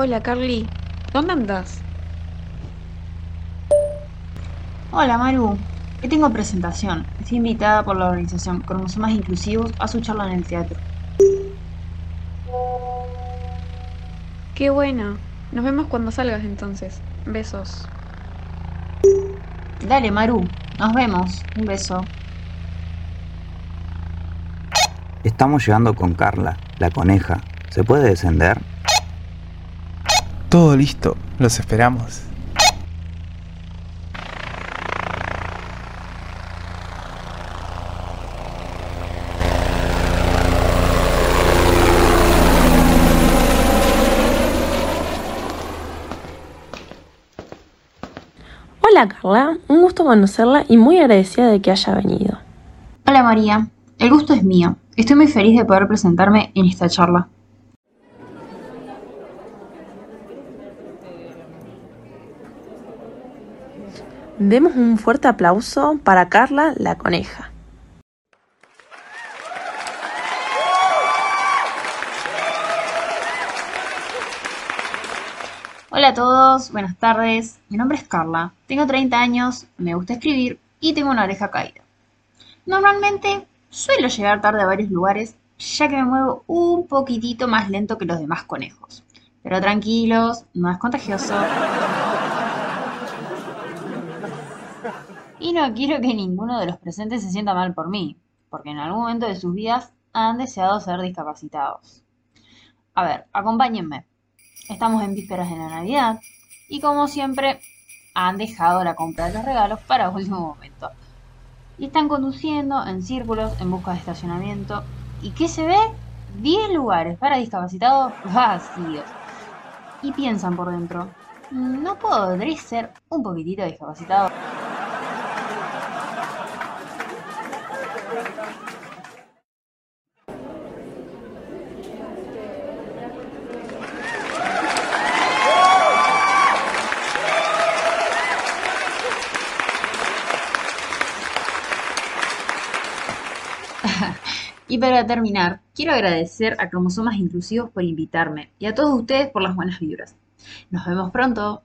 Hola, Carly. ¿Dónde andas? Hola Maru, hoy tengo presentación. Estoy invitada por la organización Cromosomas Inclusivos a su charla en el teatro. Qué buena. Nos vemos cuando salgas entonces. Besos. Dale Maru, nos vemos. Un beso. Estamos llegando con Carla, la coneja. ¿Se puede descender? Todo listo, los esperamos. Hola Carla, un gusto conocerla y muy agradecida de que haya venido. Hola María, el gusto es mío. Estoy muy feliz de poder presentarme en esta charla. Demos un fuerte aplauso para Carla la coneja. Hola a todos, buenas tardes. Mi nombre es Carla, tengo 30 años, me gusta escribir y tengo una oreja caída. Normalmente suelo llegar tarde a varios lugares ya que me muevo un poquitito más lento que los demás conejos. Pero tranquilos, no es contagioso. Y no quiero que ninguno de los presentes se sienta mal por mí, porque en algún momento de sus vidas han deseado ser discapacitados. A ver, acompáñenme. Estamos en vísperas de la Navidad y como siempre han dejado la compra de los regalos para último momento. Y están conduciendo en círculos en busca de estacionamiento. ¿Y qué se ve? 10 lugares para discapacitados vacíos. Y piensan por dentro, ¿no podré ser un poquitito discapacitado? Y para terminar, quiero agradecer a Cromosomas Inclusivos por invitarme y a todos ustedes por las buenas vibras. Nos vemos pronto.